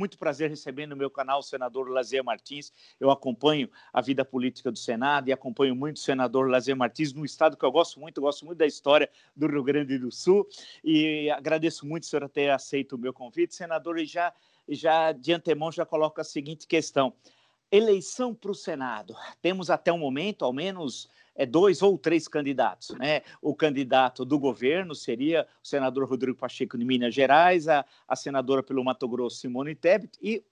Muito prazer recebendo no meu canal o senador Lazier Martins. Eu acompanho a vida política do Senado e acompanho muito o senador Lazier Martins no estado que eu gosto muito, eu gosto muito da história do Rio Grande do Sul e agradeço muito o senhor ter aceito o meu convite. Senador, e já, já de antemão já coloco a seguinte questão. Eleição para o Senado. Temos até o momento, ao menos, é, dois ou três candidatos. Né? O candidato do governo seria o senador Rodrigo Pacheco de Minas Gerais, a, a senadora pelo Mato Grosso, Simone Tebet, e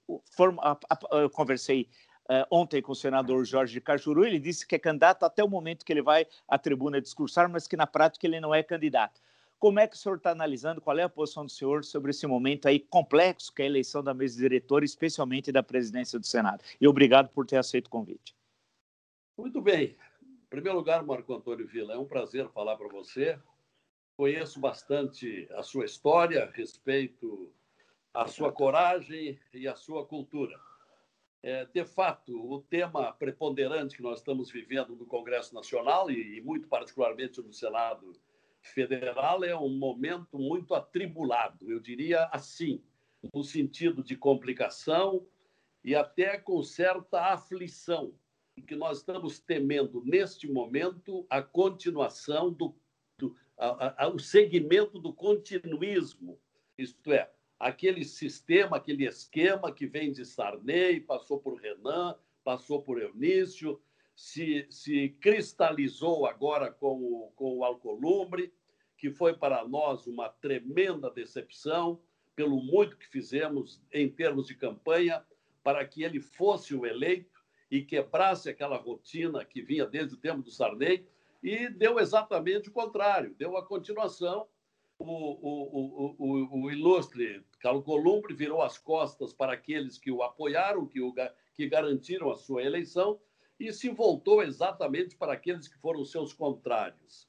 a, a, eu conversei uh, ontem com o senador Jorge Cajuru, ele disse que é candidato até o momento que ele vai à tribuna discursar, mas que na prática ele não é candidato. Como é que o senhor está analisando? Qual é a posição do senhor sobre esse momento aí complexo que é a eleição da mesa diretora, especialmente da presidência do Senado? E obrigado por ter aceito o convite. Muito bem. Em primeiro lugar, Marco Antônio Vila, é um prazer falar para você. Conheço bastante a sua história, respeito a sua coragem e a sua cultura. É, de fato, o tema preponderante que nós estamos vivendo no Congresso Nacional e, e muito particularmente no Senado Federal é um momento muito atribulado, eu diria assim, no sentido de complicação e até com certa aflição que nós estamos temendo neste momento a continuação do, do a, a, o segmento do continuismo, isto é, aquele sistema, aquele esquema que vem de Sarney, passou por Renan, passou por Eunício, se, se cristalizou agora com o, com o Alcolumbre, que foi para nós uma tremenda decepção pelo muito que fizemos em termos de campanha para que ele fosse o eleito e quebrasse aquela rotina que vinha desde o tempo do Sarney, e deu exatamente o contrário, deu a continuação. O, o, o, o, ilustre Carlos Columbre virou as costas para aqueles que o apoiaram, que, o, que garantiram a sua eleição, e se voltou exatamente para aqueles que foram seus contrários.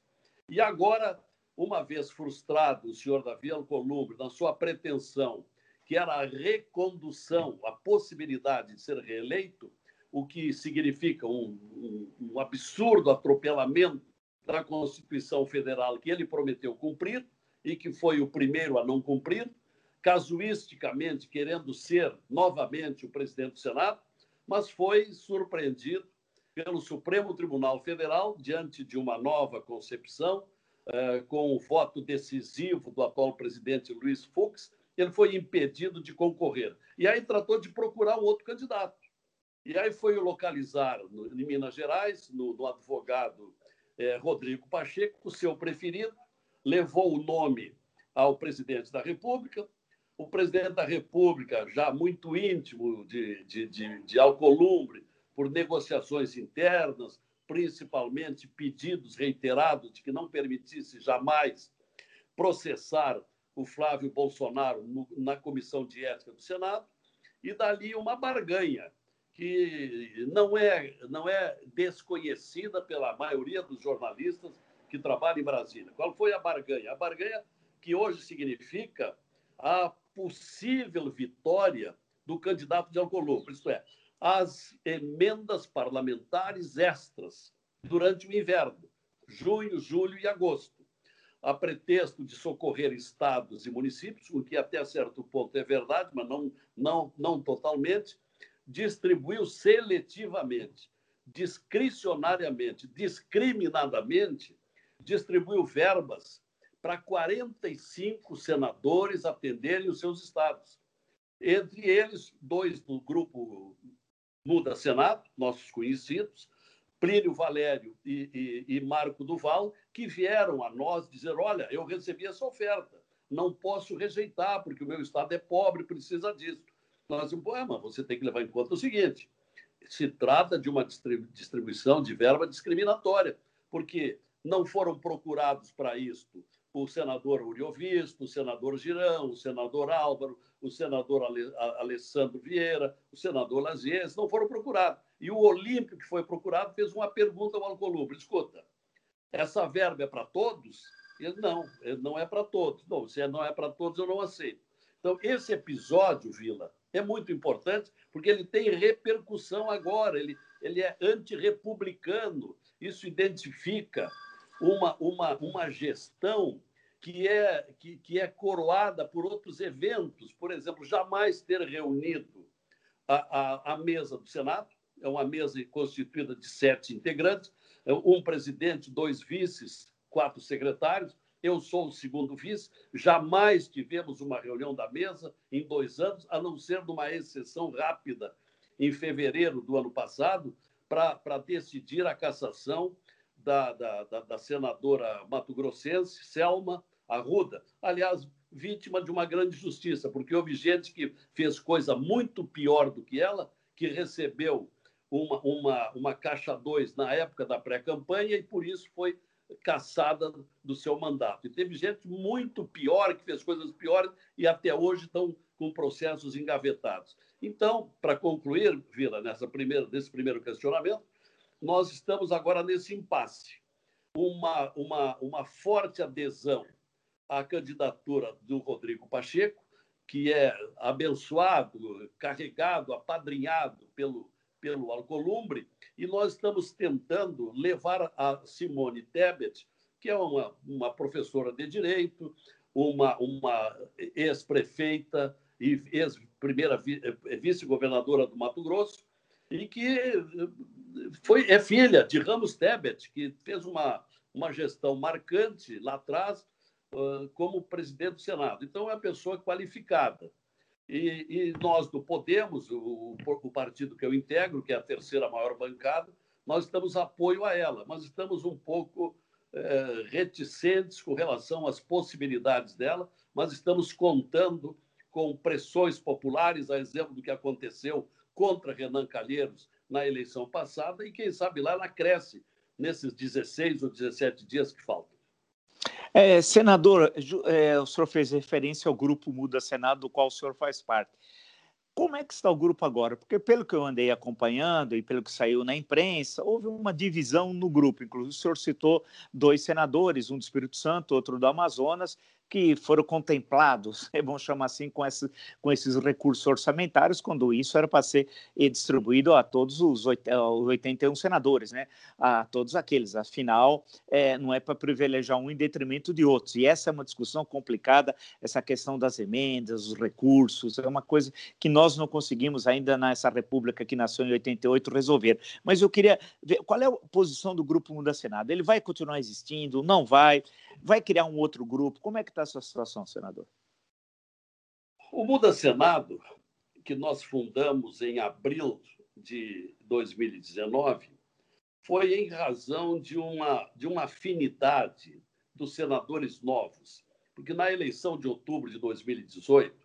E agora, uma vez frustrado o senhor Davi Alcolumbre na sua pretensão, que era a recondução, a possibilidade de ser reeleito, o que significa um, um, um absurdo atropelamento da Constituição Federal que ele prometeu cumprir e que foi o primeiro a não cumprir, casuisticamente querendo ser novamente o presidente do Senado, mas foi surpreendido pelo Supremo Tribunal Federal diante de uma nova concepção, eh, com o voto decisivo do atual presidente Luiz Fux, ele foi impedido de concorrer. E aí tratou de procurar um outro candidato. E aí foi localizar no, em Minas Gerais, no, no advogado é, Rodrigo Pacheco, o seu preferido, levou o nome ao presidente da República. O presidente da República, já muito íntimo de, de, de, de Alcolumbre, por negociações internas, principalmente pedidos reiterados de que não permitisse jamais processar o Flávio Bolsonaro no, na Comissão de Ética do Senado, e dali uma barganha que não é, não é desconhecida pela maioria dos jornalistas que trabalham em Brasília. Qual foi a barganha? A barganha que hoje significa a possível vitória do candidato de Alcolumbre, isto é, as emendas parlamentares extras durante o inverno, junho, julho e agosto, a pretexto de socorrer estados e municípios, o que até certo ponto é verdade, mas não, não, não totalmente, distribuiu seletivamente, discricionariamente, discriminadamente, distribuiu verbas para 45 senadores atenderem os seus estados. Entre eles, dois do grupo Muda Senado, nossos conhecidos, Plínio Valério e, e, e Marco Duval, que vieram a nós dizer: olha, eu recebi essa oferta, não posso rejeitar, porque o meu estado é pobre, precisa disso nós dizemos, mas você tem que levar em conta o seguinte: se trata de uma distribuição de verba discriminatória, porque não foram procurados para isto o senador Uriovisto, o senador Girão, o senador Álvaro, o senador Alessandro Vieira, o senador Lazies, não foram procurados. E o Olímpio, que foi procurado, fez uma pergunta ao Alcolumbre: escuta, essa verba é para todos? Ele, não, não é para todos. Não, se não é para todos, eu não aceito. Então, esse episódio, Vila, é muito importante, porque ele tem repercussão agora, ele, ele é antirrepublicano. Isso identifica uma, uma, uma gestão que é, que, que é coroada por outros eventos, por exemplo, jamais ter reunido a, a, a mesa do Senado, é uma mesa constituída de sete integrantes, um presidente, dois vices, quatro secretários, eu sou o segundo vice, jamais tivemos uma reunião da mesa em dois anos, a não ser numa exceção rápida em fevereiro do ano passado, para decidir a cassação da, da, da, da senadora mato-grossense, Selma Arruda. Aliás, vítima de uma grande justiça, porque houve gente que fez coisa muito pior do que ela, que recebeu uma, uma, uma caixa 2 na época da pré-campanha e por isso foi caçada do seu mandato. E teve gente muito pior, que fez coisas piores e até hoje estão com processos engavetados. Então, para concluir, Vila, nessa primeira, nesse primeiro questionamento, nós estamos agora nesse impasse. Uma, uma, uma forte adesão à candidatura do Rodrigo Pacheco, que é abençoado, carregado, apadrinhado pelo, pelo Alcolumbre, e nós estamos tentando levar a Simone Tebet, que é uma, uma professora de direito, uma, uma ex-prefeita e ex-primeira eh, vice-governadora do Mato Grosso, e que foi, é filha de Ramos Tebet, que fez uma, uma gestão marcante lá atrás como presidente do Senado. Então, é uma pessoa qualificada. E, e nós do Podemos, o, o, partido que eu integro, que é a terceira maior bancada, nós estamos apoio a ela, mas estamos um pouco é, reticentes com relação às possibilidades dela, mas estamos contando com pressões populares, a exemplo do que aconteceu contra Renan Calheiros na eleição passada, e quem sabe lá ela cresce nesses 16 ou 17 dias que faltam. É, senador, é, o senhor fez referência ao grupo Muda Senado, do qual o senhor faz parte. Como é que está o grupo agora? Porque, pelo que eu andei acompanhando e pelo que saiu na imprensa, houve uma divisão no grupo. Inclusive, o senhor citou dois senadores, um do Espírito Santo, outro do Amazonas, que foram contemplados, vamos chamar assim, com, esse, com esses recursos orçamentários, quando isso era para ser distribuído a todos os 81 senadores, né? a todos aqueles. Afinal, é, não é para privilegiar um em detrimento de outros. E essa é uma discussão complicada, essa questão das emendas, os recursos, é uma coisa que nós não conseguimos ainda nessa república que nasceu em 88 resolver. Mas eu queria ver qual é a posição do Grupo Mundo Senado. Ele vai continuar existindo? Não vai? Vai criar um outro grupo? Como é que está essa situação, senador? O Muda Senado, que nós fundamos em abril de 2019, foi em razão de uma, de uma afinidade dos senadores novos, porque na eleição de outubro de 2018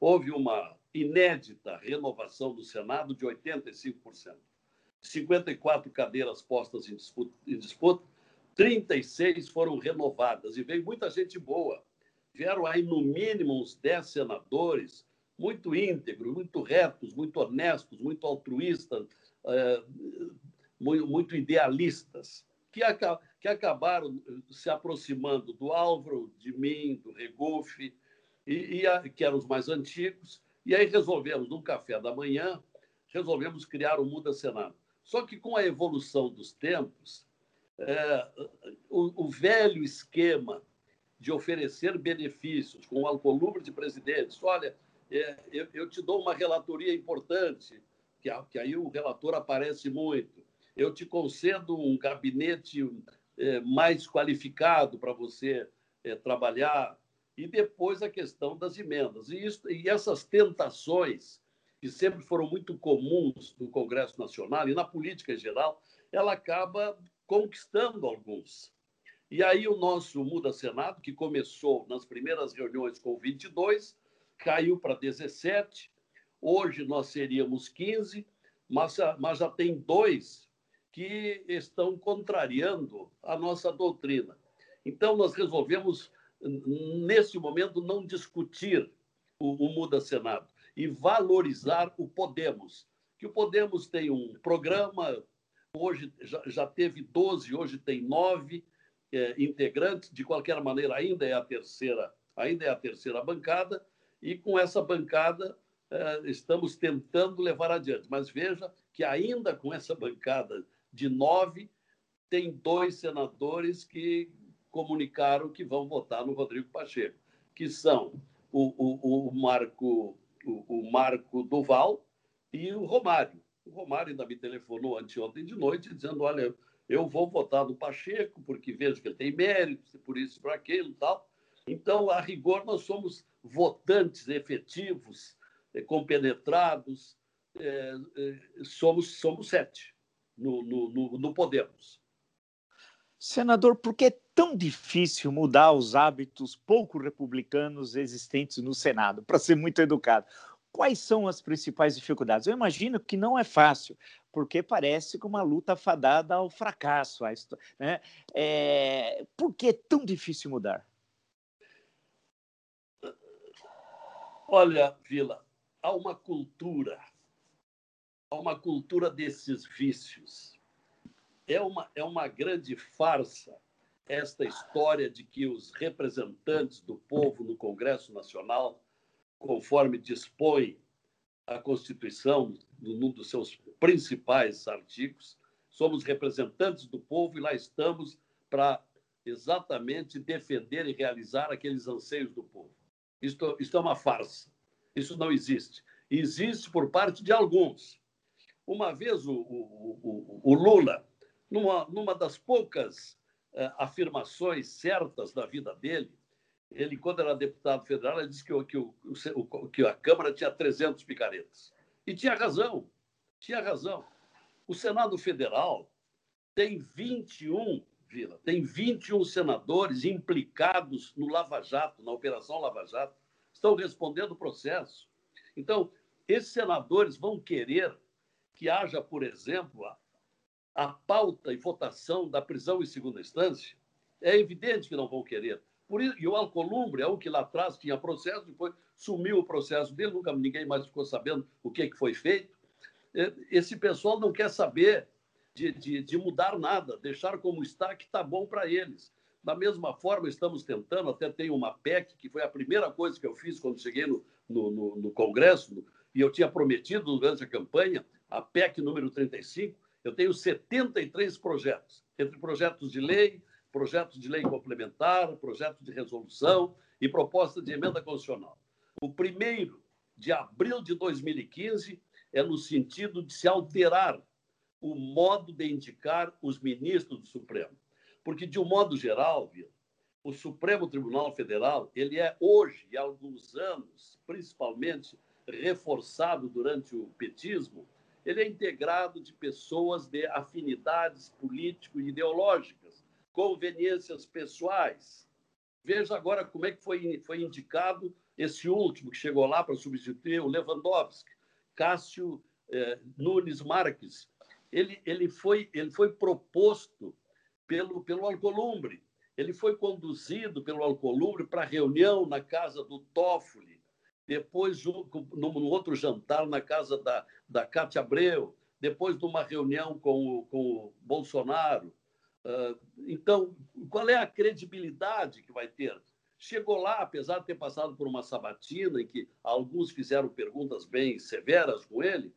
houve uma inédita renovação do Senado de 85%. 54 cadeiras postas em disputa, em disputa 36 foram renovadas e veio muita gente boa. Vieram aí, no mínimo, uns 10 senadores muito íntegros, muito retos, muito honestos, muito altruístas, é, muito idealistas, que, acabaram se aproximando do Álvaro, de mim, do Regufe, que eram os mais antigos, e aí resolvemos, num café da manhã, resolvemos criar o Muda Senado. Só que com a evolução dos tempos, é, o, o, velho esquema de oferecer benefícios com o alcolumbre de presidentes. Olha, é, eu, eu, te dou uma relatoria importante, que, que, aí o relator aparece muito. Eu te concedo um gabinete é, mais qualificado para você é, trabalhar. E depois a questão das emendas. E, isso, e essas tentações, que sempre foram muito comuns no Congresso Nacional e na política em geral, ela acaba conquistando alguns. E aí o nosso Muda Senado, que começou nas primeiras reuniões com 22, caiu para 17. Hoje nós seríamos 15, mas, mas já tem dois que estão contrariando a nossa doutrina. Então nós resolvemos, nesse momento, não discutir o, o Muda Senado e valorizar o Podemos. Que o Podemos tem um programa hoje já, já teve 12, hoje tem nove é, integrantes, de qualquer maneira ainda é a terceira, ainda é a terceira bancada, e com essa bancada é, estamos tentando levar adiante. Mas veja que ainda com essa bancada de nove, tem dois senadores que comunicaram que vão votar no Rodrigo Pacheco, que são o, o, o Marco, o, o Marco Duval e o Romário. O Romário ainda me telefonou anteontem de noite dizendo: olha, eu vou votar no Pacheco porque vejo que ele tem méritos, por isso, por aquilo e tal. Então, a rigor, nós somos votantes efetivos, eh, compenetrados, é, é, somos, somos sete no, no, no, no Podemos. Senador, por que é tão difícil mudar os hábitos pouco republicanos existentes no Senado? Para ser muito educado, quais são as principais dificuldades? Eu imagino que não é fácil, porque parece como uma luta fadada ao fracasso. Né? É... Por que é tão difícil mudar? Olha, Vila, há uma cultura, há uma cultura desses vícios é uma, é uma grande farsa esta história de que os representantes do povo no Congresso Nacional, conforme dispõe a Constituição, num dos seus principais artigos, somos representantes do povo e lá estamos para exatamente defender e realizar aqueles anseios do povo. Isto, isto é uma farsa. Isso não existe. Existe por parte de alguns. Uma vez o, o, o, o Lula numa, numa das poucas uh, afirmações certas da vida dele, ele, quando era deputado federal, ele disse que, que, que a Câmara tinha 300 picaretas. E tinha razão, tinha razão. O Senado Federal tem 21, Vila, tem 21 senadores implicados no Lava Jato, na Operação Lava Jato, estão respondendo o processo. Então, esses senadores vão querer que haja, por exemplo, a pauta e votação da prisão em segunda instância, é evidente que não vão querer. Por isso, e o Alcolumbre é o que lá atrás tinha processo, depois sumiu o processo dele, nunca ninguém mais ficou sabendo o que, que foi feito. É, esse pessoal não quer saber de, de, de mudar nada, deixar como está, que está bom para eles. Da mesma forma, estamos tentando, até tem uma PEC, que foi a primeira coisa que eu fiz quando cheguei no, no, no, no Congresso, e eu tinha prometido durante a campanha, a PEC número 35, eu tenho 73 projetos, entre projetos de lei, projetos de lei complementar, projetos de resolução e proposta de emenda constitucional. O primeiro, de abril de 2015, é no sentido de se alterar o modo de indicar os ministros do Supremo. Porque, de um modo geral, o Supremo Tribunal Federal ele é hoje, há alguns anos, principalmente reforçado durante o petismo, ele é integrado de pessoas de afinidades político-ideológicas, conveniências pessoais. Veja agora como é que foi, foi indicado esse último que chegou lá para substituir o Lewandowski, Cássio eh, Nunes Marques. Ele, ele, foi, ele foi proposto pelo, pelo Alcolumbre. Ele foi conduzido pelo Alcolumbre para reunião na casa do Toffoli, depois num outro jantar na casa da, da Cátia Abreu, depois de uma reunião com o, com o Bolsonaro. Ah, então, qual é a credibilidade que vai ter? Chegou lá, apesar de ter passado por uma sabatina em que alguns fizeram perguntas bem severas com ele,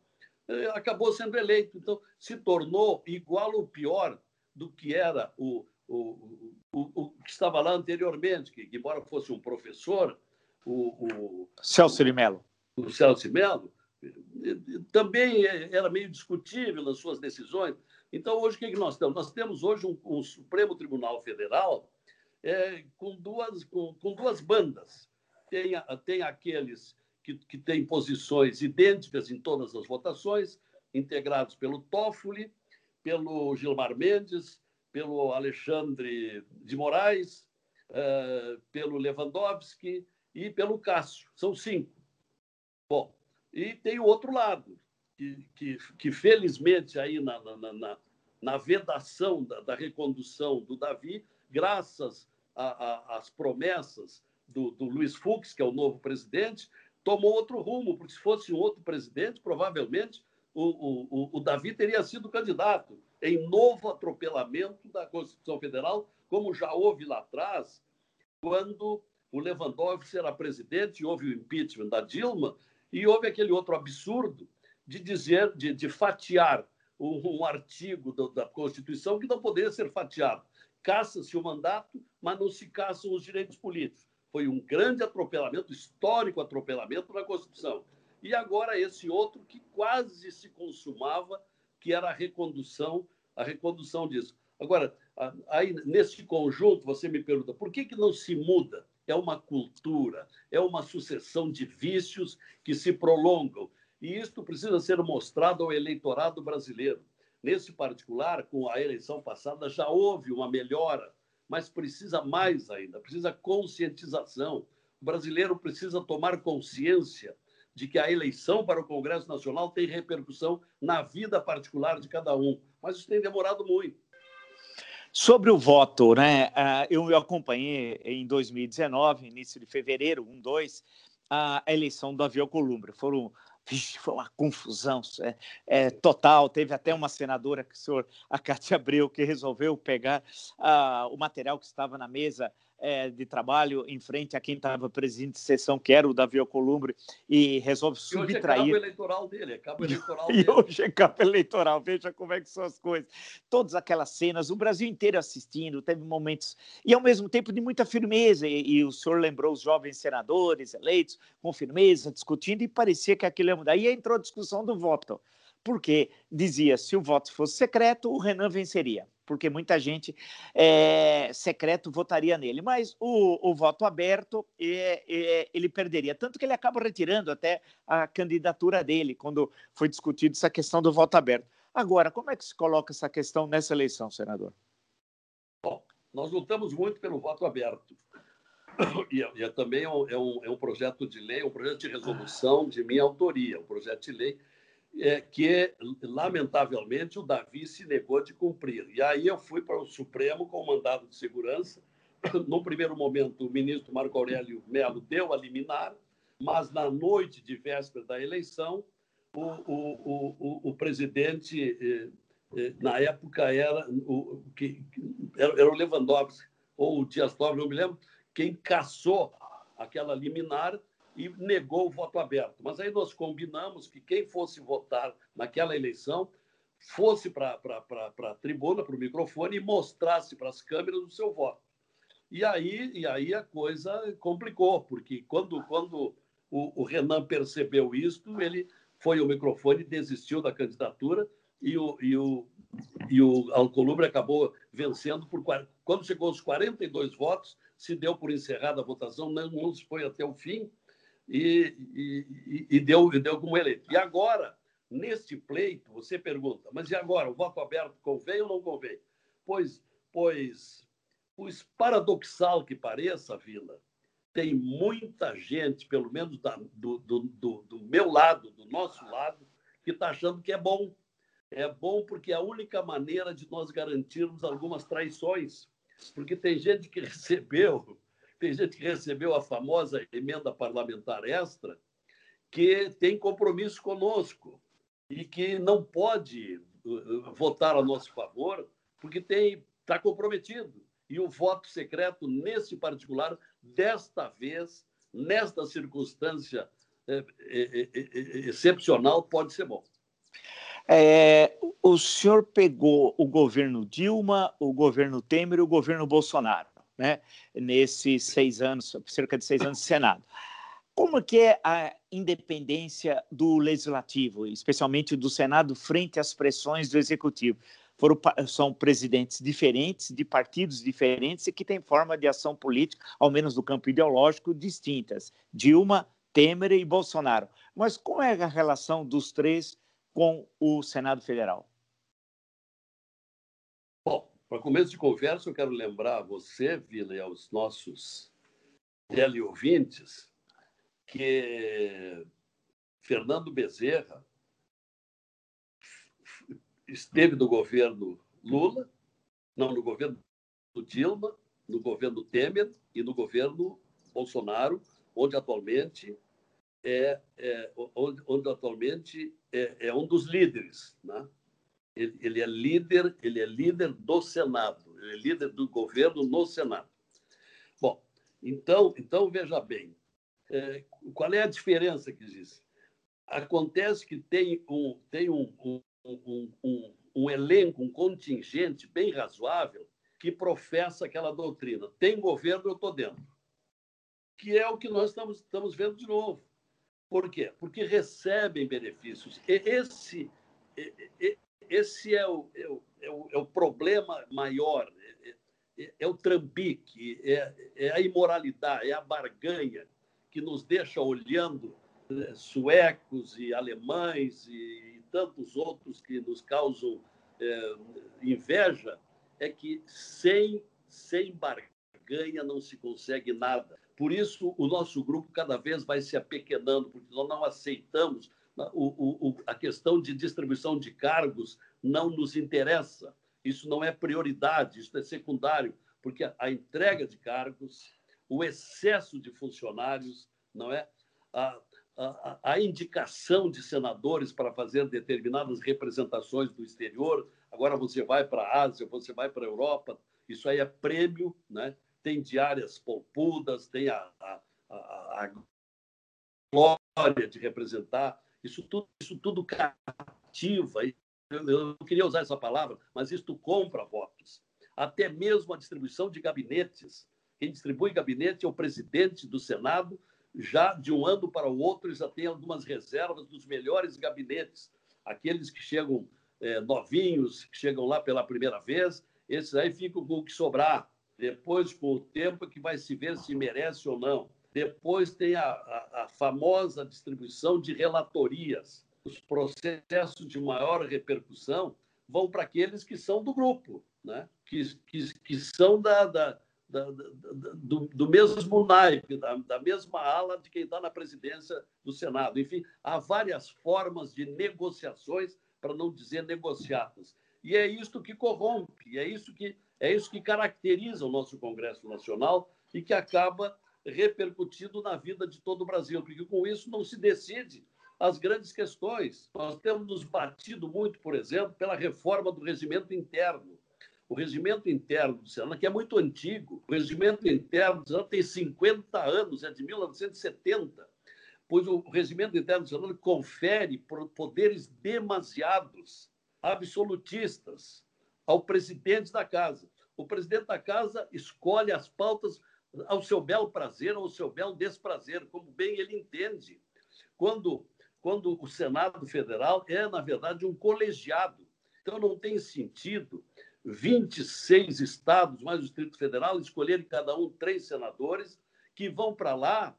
eh, acabou sendo eleito. Então, se tornou igual ou pior do que era o, o, o, o que estava lá anteriormente, que, embora fosse um professor, o, Celso de Mello. O Celso de Mello também era meio discutível nas suas decisões. Então, hoje, o que, nós temos? Nós temos hoje um, um Supremo Tribunal Federal é, com, duas, com, com, duas bandas. Tem, tem aqueles que, que têm posições idênticas em todas as votações, integrados pelo Toffoli, pelo Gilmar Mendes, pelo Alexandre de Moraes, uh, pelo Lewandowski, e pelo Cássio. São cinco. Bom, e tem o outro lado, que, que, que felizmente aí na, na, na, na vedação da, da, recondução do Davi, graças às promessas do, do Luiz Fux, que é o novo presidente, tomou outro rumo, porque se fosse um outro presidente, provavelmente o, o, o Davi teria sido candidato em novo atropelamento da Constituição Federal, como já houve lá atrás, quando o Lewandowski era presidente, houve o impeachment da Dilma, e houve aquele outro absurdo de dizer, de, de fatiar um, um artigo do, da Constituição que não poderia ser fatiado. caça-se o mandato, mas não se caçam os direitos políticos. Foi um grande atropelamento, histórico atropelamento na Constituição. E agora esse outro que quase se consumava, que era a recondução, a recondução disso. Agora, aí nesse conjunto, você me pergunta, por que, que não se muda? É uma cultura, é uma sucessão de vícios que se prolongam. E isto precisa ser mostrado ao eleitorado brasileiro. Nesse particular, com a eleição passada, já houve uma melhora, mas precisa mais ainda, precisa conscientização. O brasileiro precisa tomar consciência de que a eleição para o Congresso Nacional tem repercussão na vida particular de cada um. Mas isso tem demorado muito. Sobre o voto, né? Ah, eu acompanhei em 2019, início de fevereiro, 1, 2, a eleição do Avião Columbre. Foram Vixe, foi uma confusão é, é, total. Teve até uma senadora, que o senhor, a Cátia Abreu, que resolveu pegar ah, o material que estava na mesa é, de trabalho em frente a quem estava presidente de sessão, que era o Davi Alcolumbre, e resolve subtrair. E hoje é cabo eleitoral dele, é cabo eleitoral dele. E hoje é cabo eleitoral, veja como é que são as coisas. Todas aquelas cenas, o Brasil inteiro assistindo, teve momentos, e ao mesmo tempo de muita firmeza, e, e o senhor lembrou os jovens senadores eleitos com firmeza, discutindo, e parecia que aquilo ia mudar. E entrou a discussão do voto, porque dizia, se o voto fosse secreto, o Renan venceria porque muita gente é, secreto votaria nele. Mas o, o voto aberto, é, é, ele perderia. Tanto que ele acaba retirando até a candidatura dele, quando foi discutido essa questão do voto aberto. Agora, como é que se coloca essa questão nessa eleição, senador? Bom, nós lutamos muito pelo voto aberto. E, é, e é também é um, é um, projeto de lei, um projeto de resolução de minha autoria, um projeto de lei é, que, lamentavelmente, o Davi se negou de cumprir. E aí eu fui para o Supremo com o mandado de segurança. No primeiro momento, o ministro Marco Aurélio Melo deu a liminar, mas na noite de véspera da eleição, o, o, o, o presidente, eh, eh, na época, era o, que, era o Lewandowski, ou o Dias Toffoli, não me lembro, quem caçou aquela liminar e negou o voto aberto. Mas aí nós combinamos que quem fosse votar naquela eleição fosse para a tribuna, para o microfone e mostrasse para as câmeras o seu voto. E aí, e aí a coisa complicou, porque quando, quando o, o Renan percebeu isto, ele foi ao microfone, desistiu da candidatura e o, e o, e o Alcolumbre acabou vencendo por quando chegou aos 42 votos, se deu por encerrada a votação, não se foi até o fim, e, e, e, deu, e deu como eleito. E agora, neste pleito, você pergunta, mas e agora, o voto aberto convém ou não convém? Pois, pois, pois paradoxal que pareça, Vila, tem muita gente, pelo menos da, do, do, do, do meu lado, do nosso lado, que está achando que é bom. É bom porque é a única maneira de nós garantirmos algumas traições. Porque tem gente que recebeu tem gente que recebeu a famosa emenda parlamentar extra, que tem compromisso conosco e que não pode uh, uh, votar a nosso favor porque tem está comprometido. E o voto secreto, nesse particular, desta vez, nesta circunstância é, é, é, excepcional, pode ser bom. É, o senhor pegou o governo Dilma, o governo Temer e o governo Bolsonaro né, nesses seis anos, cerca de seis anos de Senado. Como que é a independência do legislativo, especialmente do Senado, frente às pressões do executivo? Foram, são presidentes diferentes, de partidos diferentes e que têm forma de ação política, ao menos no campo ideológico, distintas. Dilma, Temer e Bolsonaro. Mas qual é a relação dos três com o Senado Federal? Para começo de conversa, eu quero lembrar a você, Vila, e aos nossos teleouvintes, que Fernando Bezerra esteve no governo Lula, não no governo Dilma, no governo Temer e no governo Bolsonaro, onde atualmente é, é onde, onde, atualmente é, é um dos líderes, né? Ele, ele é líder, ele é líder do Senado, ele é líder do governo no Senado. Bom, então, então veja bem, é, qual é a diferença que existe? Acontece que tem um, tem um, um, um, um, um elenco, um contingente bem razoável, que professa aquela doutrina. Tem governo, eu estou dentro. Que é o que nós estamos, estamos vendo de novo. Por quê? Porque recebem benefícios. E esse, esse é, o, é, o, é, o, é o problema maior, é, é, é, o trambique, é, é a imoralidade, é a barganha que nos deixa olhando né, suecos e alemães e, tantos outros que nos causam inveja, é que sem, sem barganha não se consegue nada. Por isso, o nosso grupo cada vez vai se apequenando, porque nós não aceitamos o, o, a questão de distribuição de cargos não nos interessa. Isso não é prioridade, isso é secundário, porque a, entrega de cargos, o excesso de funcionários, não é? A, a, a, indicação de senadores para fazer determinadas representações do exterior. Agora você vai para a Ásia, você vai para a Europa, isso aí é prêmio, né? tem diárias polpudas, tem a, a, a, a glória de representar. Isso tudo, isso tudo cativa. Eu não queria usar essa palavra, mas isto compra votos. Até mesmo a distribuição de gabinetes. Quem distribui gabinete é o presidente do Senado. Já de um ano para o outro, já tem algumas reservas dos melhores gabinetes. Aqueles que chegam é, novinhos, que chegam lá pela primeira vez, esses aí ficam com o que sobrar. Depois, com o tempo, que vai se ver se merece ou não. Depois tem a, a, a famosa distribuição de relatorias. Os processos de maior repercussão vão para aqueles que são do grupo, né? que, que, que são da, da, da, do, do, mesmo naipe, da, da mesma ala de quem está na presidência do Senado. Enfim, há várias formas de negociações, para não dizer negociadas. E é isso que corrompe, é isso que, é isso que caracteriza o nosso Congresso Nacional e que acaba repercutindo na vida de todo o Brasil, porque com isso não se decide as grandes questões. Nós temos nos batido muito, por exemplo, pela reforma do regimento interno. O regimento interno do Senado, que é muito antigo, o regimento interno do Senado tem 50 anos, é de 1970, pois o regimento interno do Senado confere poderes demasiados, absolutistas, ao presidente da casa. O presidente da casa escolhe as pautas ao seu belo prazer ou ao seu belo desprazer, como bem ele entende. Quando, quando o Senado Federal é, na verdade, um colegiado. Então, não tem sentido 26 estados, mais o Distrito Federal, escolherem cada um três senadores que vão para lá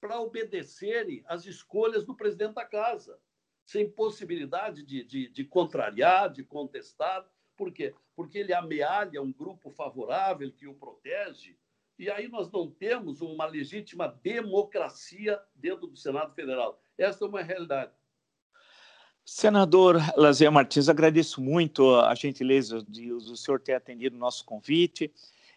para obedecerem às escolhas do presidente da casa, sem possibilidade de, de, de contrariar, de contestar. Por quê? Porque ele amealha um grupo favorável que o protege e aí nós não temos uma legítima democracia dentro do Senado Federal. Essa é uma realidade. Senador Lazer Martins, agradeço muito a gentileza de o senhor ter atendido o nosso convite.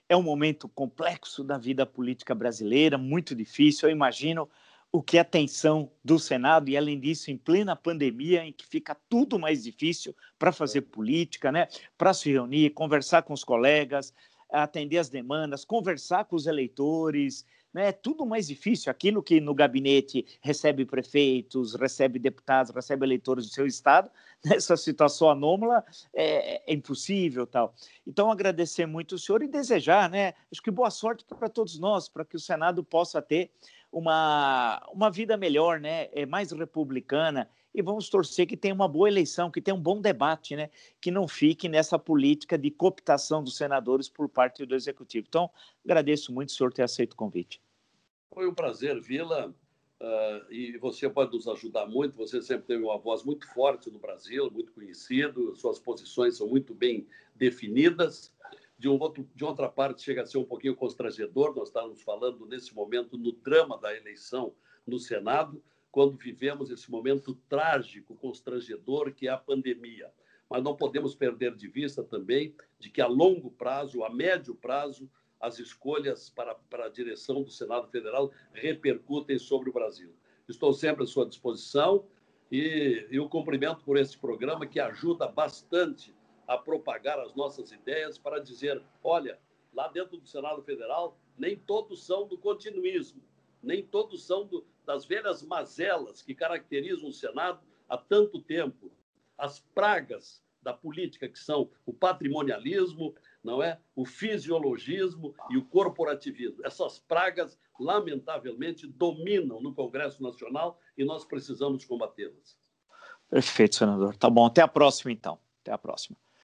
É um momento complexo da vida política brasileira, muito difícil. Eu imagino o que é a tensão do Senado e, além disso, em plena pandemia, em que fica tudo mais difícil para fazer política, né? para se reunir, conversar com os colegas, atender as demandas, conversar com os eleitores, né? É tudo mais difícil. Aquilo que no gabinete recebe prefeitos, recebe deputados, recebe eleitores do seu estado, nessa situação anômala é, é impossível tal. Então agradecer muito o senhor e desejar, né? Acho que boa sorte para todos nós, para que o Senado possa ter uma, uma vida melhor, né? É mais republicana e vamos torcer que tenha uma boa eleição, que tenha um bom debate, né? Que não fique nessa política de cooptação dos senadores por parte do executivo. Então, agradeço muito o senhor ter aceito o convite. Foi um prazer, Vila. Uh, e você pode nos ajudar muito. Você sempre teve uma voz muito forte no Brasil, muito conhecido. Suas posições são muito bem definidas. De, um outro, de outra parte, chega a ser um pouquinho constrangedor. Nós estamos falando nesse momento no drama da eleição no Senado quando vivemos esse momento trágico, constrangedor que é a pandemia. Mas não podemos perder de vista também de que a longo prazo, a médio prazo, as escolhas para, para a direção do Senado Federal repercutem sobre o Brasil. Estou sempre à sua disposição e, e o cumprimento por esse programa que ajuda bastante a propagar as nossas ideias para dizer, olha, lá dentro do Senado Federal, nem todos são do continuismo, nem todos são do, das velhas mazelas que caracterizam o Senado há tanto tempo, as pragas da política, que são o patrimonialismo, não é? O fisiologismo e o corporativismo. Essas pragas, lamentavelmente, dominam no Congresso Nacional e nós precisamos combatê-las. Perfeito, senador. Tá bom. Até a próxima, então. Até a próxima.